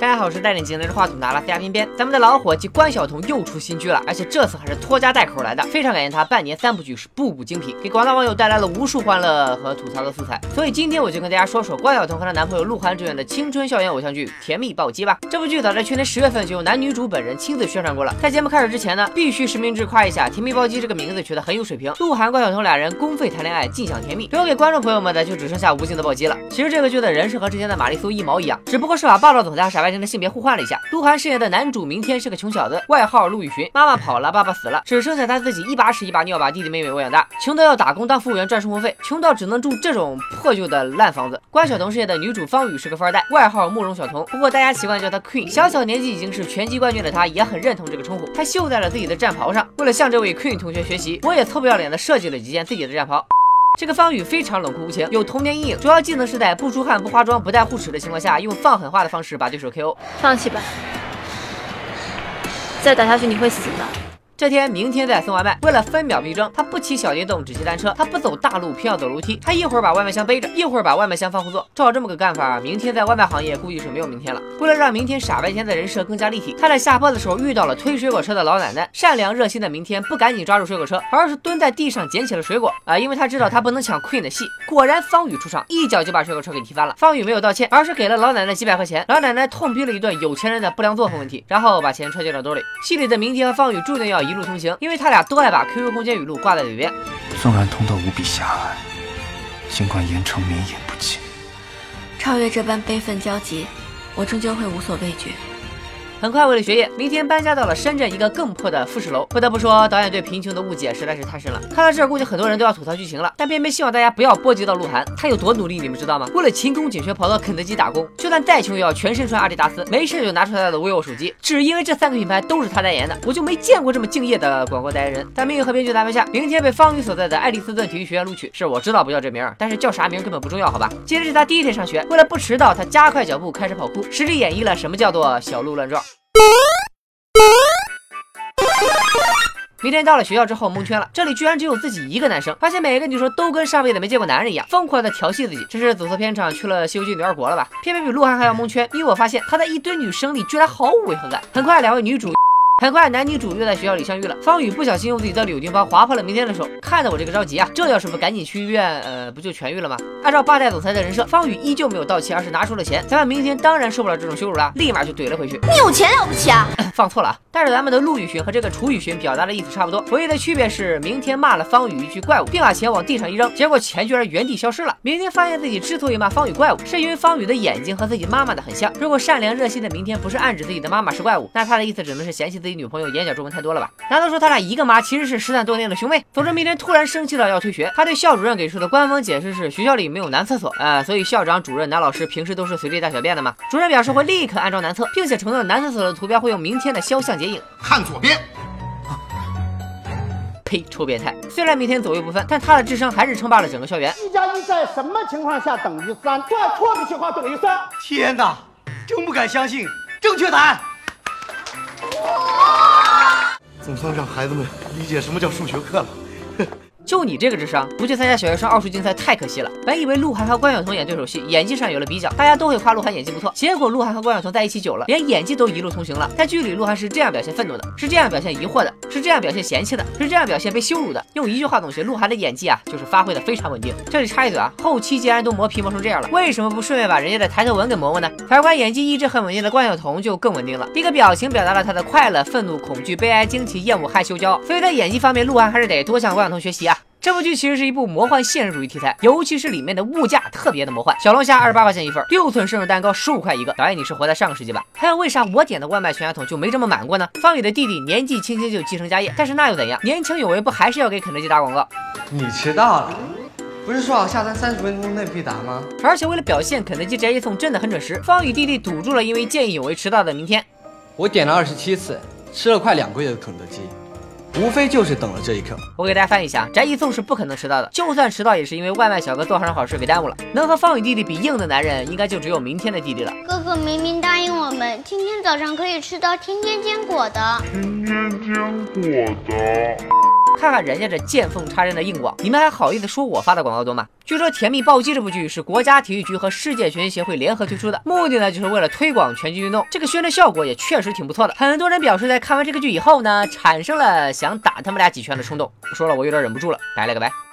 大家好，我是带领镜拿着话筒的阿拉斯加偏偏。咱们的老伙计关晓彤又出新剧了，而且这次还是拖家带口来的，非常感谢他半年三部剧是步步精品，给广大网友带来了无数欢乐和吐槽的素材。所以今天我就跟大家说说关晓彤和她男朋友鹿晗主演的青春校园偶像剧《甜蜜暴击》吧。这部剧早在去年十月份就由男女主本人亲自宣传过了。在节目开始之前呢，必须实名制夸一下《甜蜜暴击》这个名字取得很有水平，鹿晗关晓彤俩人公费谈恋爱，尽享甜蜜。留给观众朋友们的就只剩下无尽的暴击了。其实这个剧的人设和之前的玛丽苏一毛一样，只不过是把霸道总裁傻白甜的性别互换了一下。鹿晗饰演的男主明天是个穷小子，外号陆羽寻，妈妈跑了，爸爸死了，只剩下他自己一把屎一把尿把弟弟妹妹喂养大，穷到要打工当服务员赚生活费，穷到只能住这种破旧的烂房子。关晓彤饰演的女主方宇是个富二代，外号慕容晓彤，不过大家习惯叫她 Queen。小小年纪已经是拳击冠军的她，也很认同这个称呼，她绣在了自己的战袍上。为了向这位 Queen 同学学习，我也臭不要脸的设计了几件自己的战袍。这个方宇非常冷酷无情，有童年阴影，主要技能是在不出汗、不化妆、不带护齿的情况下，用放狠话的方式把对手 KO。放弃吧，再打下去你会死的。这天，明天在送外卖，为了分秒必争，他不骑小电动，只骑单车。他不走大路，偏要走楼梯。他一会儿把外卖箱背着，一会儿把外卖箱放后座。照这么个干法，明天在外卖行业估计是没有明天了。为了让明天傻白甜的人设更加立体，他在下坡的时候遇到了推水果车的老奶奶。善良热心的明天不赶紧抓住水果车，而是蹲在地上捡起了水果啊，因为他知道他不能抢 Queen 的戏。果然，方宇出场，一脚就把水果车给踢翻了。方宇没有道歉，而是给了老奶奶几百块钱。老奶奶痛批了一顿有钱人的不良作风问题，然后把钱揣进了兜里。戏里的明天和方宇注定要一路同行，因为他。俩都爱把 QQ 空间语录挂在嘴边。纵然通道无比狭隘，尽管严城绵延不尽，超越这般悲愤交集，我终究会无所畏惧。很快，为了学业，明天搬家到了深圳一个更破的复式楼。不得不说，导演对贫穷的误解实在是太深了。看到这儿，估计很多人都要吐槽剧情了。但偏偏希望大家不要波及到鹿晗，他有多努力，你们知道吗？为了勤工俭学，跑到肯德基打工，就算再穷，也要全身穿阿迪达斯，没事就拿出他的 vivo 手机，只因为这三个品牌都是他代言的。我就没见过这么敬业的广告代言人。在命运和编剧的安排下，明天被方宇所在的爱丽斯顿体育学院录取。是我知道不叫这名，但是叫啥名根本不重要，好吧？今天是他第一天上学，为了不迟到，他加快脚步开始跑酷，实力演绎了什么叫做小鹿乱撞。明天到了学校之后蒙圈了，这里居然只有自己一个男生，发现每个女生都跟上辈子没见过男人一样，疯狂的调戏自己。这是走错片场去了《西游记》女二国了吧？偏偏比鹿晗还要蒙圈，因为我发现他在一堆女生里居然毫无违和感。很快，两位女主。很快，男女主又在学校里相遇了。方宇不小心用自己的柳丁包划破了明天的手，看得我这个着急啊！这要是不赶紧去医院，呃，不就痊愈了吗？按照八代总裁的人设，方宇依旧没有道歉，而是拿出了钱。咱们明天当然受不了这种羞辱了，立马就怼了回去。你有钱了不起啊？放错了，但是咱们的陆羽寻和这个楚羽寻表达的意思差不多，唯一的区别是明天骂了方宇一句怪物，并把钱往地上一扔，结果钱居然原地消失了。明天发现自己之所以骂方宇怪物，是因为方宇的眼睛和自己妈妈的很像。如果善良热心的明天不是暗指自己的妈妈是怪物，那他的意思只能是嫌弃自己女朋友眼角皱纹。太多了吧？难道说他俩一个妈其实是失散多年的兄妹？总之，明天突然生气了要退学，他对校主任给出的官方解释是学校里没有男厕所呃，所以校长、主任、男老师平时都是随地大小便的嘛。主任表示会立刻安装男厕，并且承诺男厕所的图标会用明天的肖像剪影。看左边。呸！臭变态。虽然每天左右不分，但他的智商还是称霸了整个校园。一加一在什么情况下等于三？算错的情况等于三。天哪，真不敢相信！正确答案。总算让孩子们理解什么叫数学课了。就你这个智商，不去参加小学生奥数竞赛太可惜了。本以为鹿晗和关晓彤演对手戏，演技上有了比较，大家都会夸鹿晗演技不错。结果鹿晗和关晓彤在一起久了，连演技都一路同行了。在剧里，鹿晗是这样表现愤怒的，是这样表现疑惑的，是这样表现嫌弃的，是这样表现被羞辱的。用一句话总结，鹿晗的演技啊，就是发挥的非常稳定。这里插一嘴啊，后期既然都磨皮磨成这样了，为什么不顺便把人家的抬头纹给磨磨呢？反观演技一直很稳定的关晓彤就更稳定了，一个表情表达了她的快乐、愤怒、恐惧、悲哀、惊奇、厌恶、害羞、骄傲。所以在演技方面，鹿晗还是得多向关晓彤学习啊。这部剧其实是一部魔幻现实主义题材，尤其是里面的物价特别的魔幻。小龙虾二十八块钱一份，六寸生日蛋糕十五块一个。导演，你是活在上个世纪吧？还有，为啥我点的外卖全家桶就没这么满过呢？方宇的弟弟年纪轻轻就继承家业，但是那又怎样？年轻有为不还是要给肯德基打广告？你迟到了，不是说好下单三十分钟内必达吗？而且为了表现肯德基宅急送真的很准时，方宇弟弟堵住了因为见义勇为迟到的明天。我点了二十七次，吃了快两个月的肯德基。无非就是等了这一刻。我给大家翻译一下，宅一送是不可能迟到的，就算迟到也是因为外卖小哥做上好事给耽误了。能和方宇弟弟比硬的男人，应该就只有明天的弟弟了。哥哥明明答应我们，今天早上可以吃到天天坚果的。天天坚果的。看看人家这见缝插针的硬广，你们还好意思说我发的广告多吗？据说《甜蜜暴击》这部剧是国家体育局和世界拳击协会联合推出的，目的呢就是为了推广拳击运动。这个宣传效果也确实挺不错的，很多人表示在看完这个剧以后呢，产生了想打他们俩几拳的冲动。说了我有点忍不住了，拜了个拜。